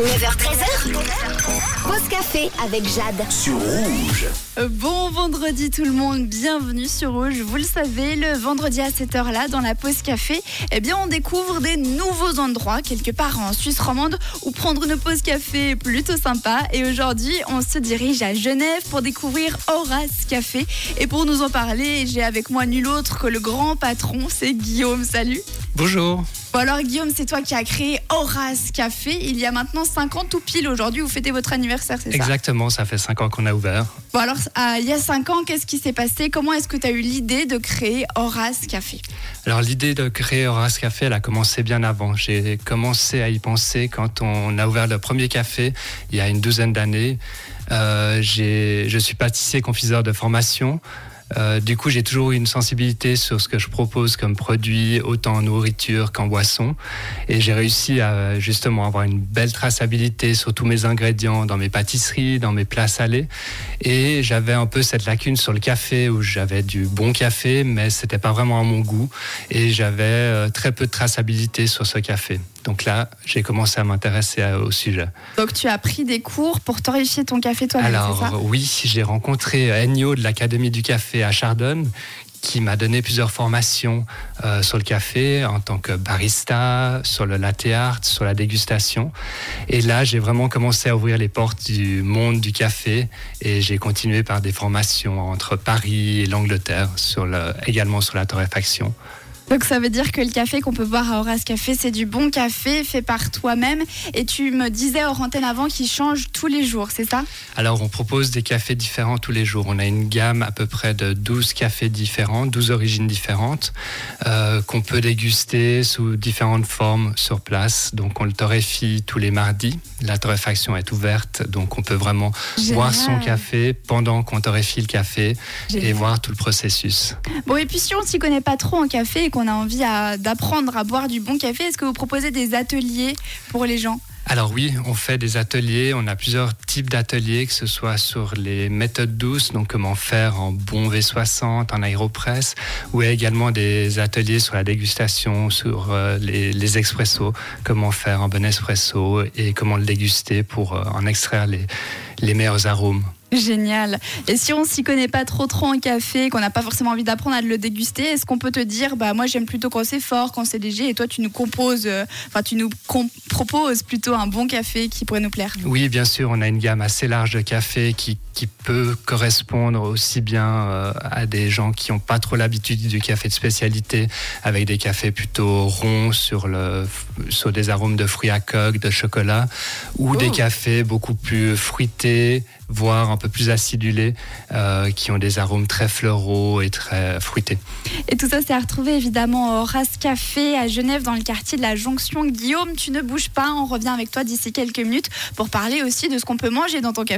9h13h. Pause café avec Jade. sur rouge. Euh, Bon vendredi tout le monde, bienvenue sur Rouge. Vous le savez, le vendredi à cette heure-là, dans la pause café, eh bien on découvre des nouveaux endroits quelque part en Suisse romande où prendre une pause café est plutôt sympa. Et aujourd'hui, on se dirige à Genève pour découvrir Horace Café. Et pour nous en parler, j'ai avec moi nul autre que le grand patron, c'est Guillaume. Salut. Bonjour. Bon alors Guillaume, c'est toi qui as créé Horace Café il y a maintenant 5 ans tout pile. Aujourd'hui, vous fêtez votre anniversaire, c'est ça? Exactement, ça fait 5 ans qu'on a ouvert. Bon alors, ah, il y a 5 ans, qu'est-ce qui s'est passé? Comment est-ce que tu as eu l'idée de créer Horace Café? Alors l'idée de créer Horace Café, elle a commencé bien avant. J'ai commencé à y penser quand on a ouvert le premier café il y a une douzaine d'années. Euh, je suis pâtissier confiseur de formation. Euh, du coup, j'ai toujours eu une sensibilité sur ce que je propose comme produit, autant en nourriture qu'en boisson. Et j'ai réussi à justement avoir une belle traçabilité sur tous mes ingrédients dans mes pâtisseries, dans mes plats salés. Et j'avais un peu cette lacune sur le café où j'avais du bon café, mais c'était pas vraiment à mon goût. Et j'avais euh, très peu de traçabilité sur ce café. Donc là, j'ai commencé à m'intéresser au sujet. Donc tu as pris des cours pour torréfier ton café toi-même, ça Alors oui, j'ai rencontré Ennio de l'Académie du café à Chardonne qui m'a donné plusieurs formations euh, sur le café en tant que barista, sur le latte art, sur la dégustation. Et là, j'ai vraiment commencé à ouvrir les portes du monde du café et j'ai continué par des formations entre Paris et l'Angleterre, sur le, également sur la torréfaction. Donc ça veut dire que le café qu'on peut boire à Horace Café, c'est du bon café fait par toi-même. Et tu me disais hors antenne avant qu'il change tous les jours, c'est ça? Alors, on propose des cafés différents tous les jours. On a une gamme à peu près de 12 cafés différents, 12 origines différentes, euh, qu'on peut déguster sous différentes formes sur place. Donc, on le torréfie tous les mardis. La torréfaction est ouverte, donc on peut vraiment boire son Génial. café pendant qu'on torréfie le café et Génial. voir tout le processus. Bon, et puis si on s'y connaît pas trop en café et qu'on a envie d'apprendre à boire du bon café, est-ce que vous proposez des ateliers pour les gens? Alors oui, on fait des ateliers, on a plusieurs types d'ateliers, que ce soit sur les méthodes douces, donc comment faire en bon V60, en aéropress, ou également des ateliers sur la dégustation, sur euh, les, les expressos, comment faire un bon espresso et comment le déguster pour euh, en extraire les meilleurs arômes. Génial. Et si on s'y connaît pas trop trop en café, qu'on n'a pas forcément envie d'apprendre à le déguster, est-ce qu'on peut te dire, bah moi j'aime plutôt quand c'est fort, quand c'est léger, et toi tu nous composes, euh, enfin tu nous proposes plutôt un bon café qui pourrait nous plaire? Oui, bien sûr, on a une gamme assez large de cafés qui, qui peut correspondre aussi bien euh, à des gens qui n'ont pas trop l'habitude du café de spécialité, avec des cafés plutôt ronds sur, le, sur des arômes de fruits à coque, de chocolat, ou Oh. des cafés beaucoup plus fruités, voire un peu plus acidulés, euh, qui ont des arômes très floraux et très fruités. Et tout ça c'est à retrouver évidemment au Horace Café à Genève dans le quartier de la Jonction. Guillaume, tu ne bouges pas, on revient avec toi d'ici quelques minutes pour parler aussi de ce qu'on peut manger dans ton café.